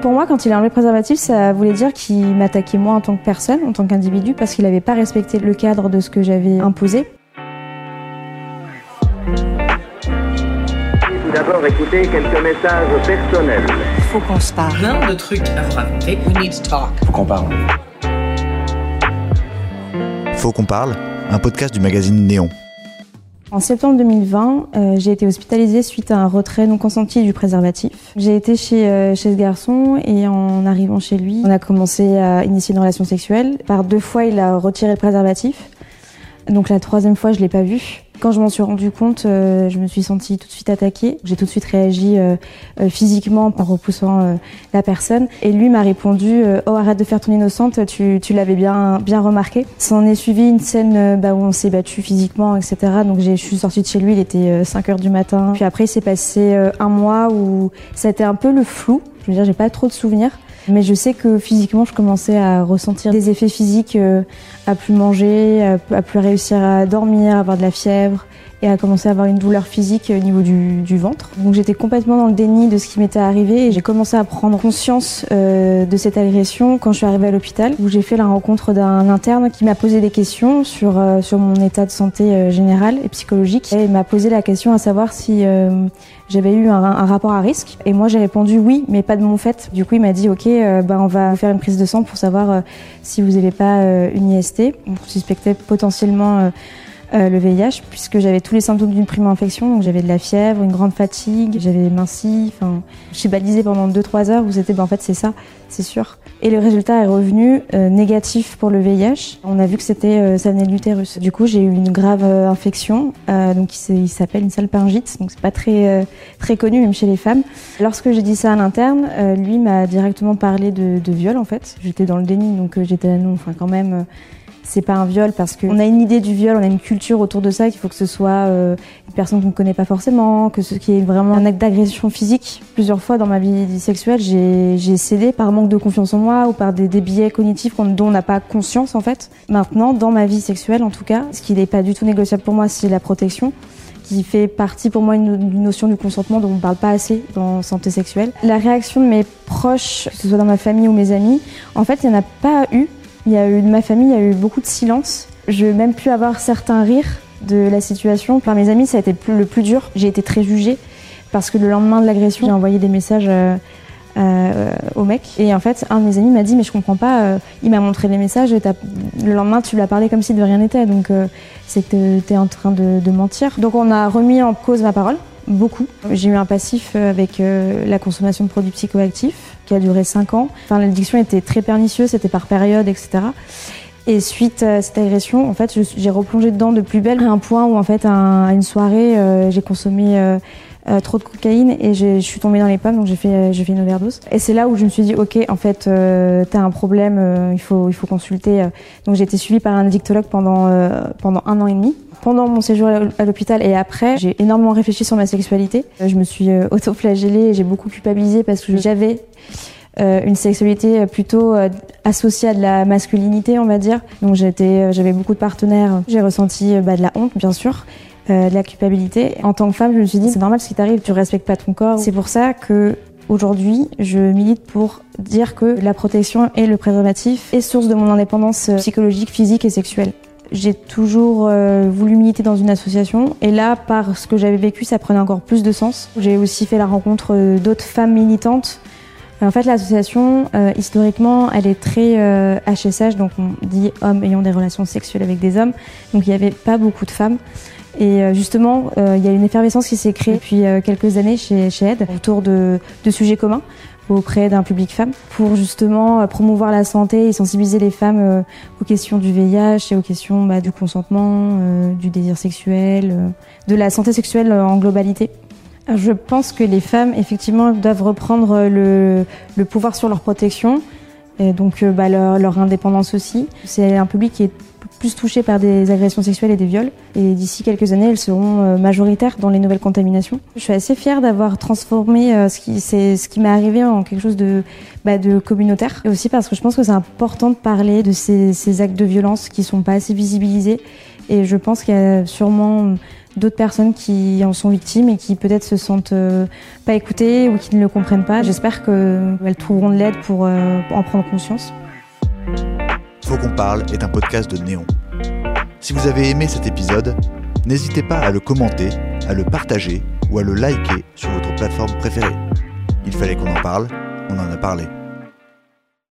Pour moi, quand il a enlevé le préservatif, ça voulait dire qu'il m'attaquait moi en tant que personne, en tant qu'individu, parce qu'il n'avait pas respecté le cadre de ce que j'avais imposé. Tout d'abord, écoutez quelques messages personnels. Faut qu'on se parle. Plein de trucs à vous raconter. We need to talk. Faut qu'on parle. Faut qu'on parle, un podcast du magazine Néon. En septembre 2020, euh, j'ai été hospitalisée suite à un retrait non consenti du préservatif. J'ai été chez, euh, chez ce garçon et en arrivant chez lui, on a commencé à initier une relation sexuelle. Par deux fois, il a retiré le préservatif. Donc la troisième fois, je l'ai pas vu. Quand je m'en suis rendu compte, euh, je me suis sentie tout de suite attaquée. J'ai tout de suite réagi euh, euh, physiquement en repoussant la personne. Et lui m'a répondu Oh, arrête de faire ton innocente, tu, tu l'avais bien, bien remarqué. S'en est suivi une scène bah, où on s'est battu physiquement, etc. Donc je suis sortie de chez lui, il était euh, 5 heures du matin. Puis après, il s'est passé un mois où ça a été un peu le flou. Je veux dire, j'ai pas trop de souvenirs. Mais je sais que physiquement, je commençais à ressentir des effets physiques, euh, à plus manger, à, à plus réussir à dormir, à avoir de la fièvre et à commencer à avoir une douleur physique au niveau du, du ventre. Donc j'étais complètement dans le déni de ce qui m'était arrivé et j'ai commencé à prendre conscience euh, de cette agression quand je suis arrivée à l'hôpital où j'ai fait la rencontre d'un interne qui m'a posé des questions sur, euh, sur mon état de santé euh, général et psychologique et m'a posé la question à savoir si euh, j'avais eu un, un rapport à risque et moi j'ai répondu oui mais pas de mon fait. Du coup il m'a dit ok euh, bah, on va faire une prise de sang pour savoir euh, si vous n'avez pas une IST. On suspectait potentiellement euh, le VIH puisque j'avais tous les symptômes d'une prime infection donc j'avais de la fièvre, une grande fatigue, j'avais minci, enfin j'ai balisé pendant 2-3 heures où c'était ben, en fait c'est ça, c'est sûr. Et le résultat est revenu euh, négatif pour le VIH. On a vu que c'était euh, ça venait de l'utérus. Du coup j'ai eu une grave euh, infection euh, donc il s'appelle une salpingite donc c'est pas très très connu même chez les femmes. Lorsque j'ai dit ça à l'interne, lui m'a directement parlé de, de viol en fait. J'étais dans le déni donc j'étais non enfin quand même. C'est pas un viol parce qu'on a une idée du viol, on a une culture autour de ça qu'il faut que ce soit euh, une personne qu'on ne connaît pas forcément, que ce qui est vraiment un acte d'agression physique. Plusieurs fois dans ma vie sexuelle, j'ai cédé par manque de confiance en moi ou par des, des biais cognitifs dont on n'a pas conscience en fait. Maintenant, dans ma vie sexuelle en tout cas, ce qui n'est pas du tout négociable pour moi, c'est la protection qui fait partie pour moi une, une notion du consentement dont on ne parle pas assez dans santé sexuelle. La réaction de mes proches, que ce soit dans ma famille ou mes amis, en fait, il n'y en a pas eu. Il y a eu de ma famille, il y a eu beaucoup de silence. Je même plus avoir certains rires de la situation. Par mes amis, ça a été le plus dur. J'ai été très jugée parce que le lendemain de l'agression, j'ai envoyé des messages euh, euh, au mec. Et en fait, un de mes amis m'a dit Mais je comprends pas, euh, il m'a montré les messages et le lendemain, tu lui as parlé comme si de rien n'était. Donc, c'est que tu es en train de mentir. Donc, on a remis en cause ma parole. Beaucoup. J'ai eu un passif euh, avec euh, la consommation de produits psychoactifs qui a duré 5 ans. Enfin, l'addiction était très pernicieuse, c'était par période, etc. Et suite à cette agression, en fait, j'ai replongé dedans de plus belle à un point où, en fait, à une soirée, euh, j'ai consommé euh, trop de cocaïne et je suis tombée dans les pommes, donc j'ai fait, euh, j'ai fait une overdose. Et c'est là où je me suis dit, ok, en fait, euh, t'as un problème, il faut, consulter. Donc j'ai été suivie par un addictologue pendant, un an et demi. Pendant mon séjour à l'hô- à l'hôpital et après, j'ai énormément réfléchi sur ma sexualité. Je me suis auto-flagellée et j'ai beaucoup culpabilisé parce que j'avais une sexualité plutôt associée à de la masculinité, on va dire. Donc j'avais beaucoup de partenaires. J'ai ressenti bah, de la honte, bien sûr, de la culpabilité. En tant que femme, je me suis dit, c'est normal ce qui t'arrive, tu respectes pas ton corps. C'est pour ça que Aujourd'hui, je milite pour dire que la protection et le préservatif est source de mon indépendance euh, psychologique, physique et sexuelle. J'ai toujours euh, voulu militer dans une association et là, par ce que j'avais vécu, ça prenait encore plus de sens. J'ai aussi fait la rencontre euh, d'autres femmes militantes. En fait, l'association, euh, historiquement, elle est très euh, HSH, donc on dit hommes ayant des relations sexuelles avec des hommes. Donc il n'y avait pas beaucoup de femmes. Et euh, justement, euh, il y a une effervescence qui s'est créée depuis euh, quelques années chez, chez autour de, sujets communs auprès d'un public femme pour justement promouvoir la santé et sensibiliser les femmes aux questions du VIH et aux questions bah, du consentement, du désir sexuel, de la santé sexuelle en globalité. Je pense que les femmes, effectivement, doivent reprendre le, pouvoir sur leur protection et donc bah, leur, leur indépendance aussi. C'est un public qui est plus touché par des agressions sexuelles et des viols. Et d'ici quelques années, elles seront euh, majoritaires dans les nouvelles contaminations. Je suis assez fière d'avoir transformé euh, ce qui, ce qui m'est arrivé en quelque chose de, bah, de communautaire. Et aussi parce que je pense que c'est important de parler de ces, ces actes de violence qui sont pas assez visibilisés. Et je pense qu'il y a sûrement d'autres personnes qui en sont victimes et qui peut-être se sentent euh, pas écoutées ou qui ne le comprennent pas. J'espère qu'elles trouveront de l'aide pour en prendre conscience. Faut qu'on parle est un podcast de Néon. Si vous avez aimé cet épisode, n'hésitez pas à le commenter, à le partager ou à le liker sur votre plateforme préférée. Il fallait qu'on en parle, on en a parlé.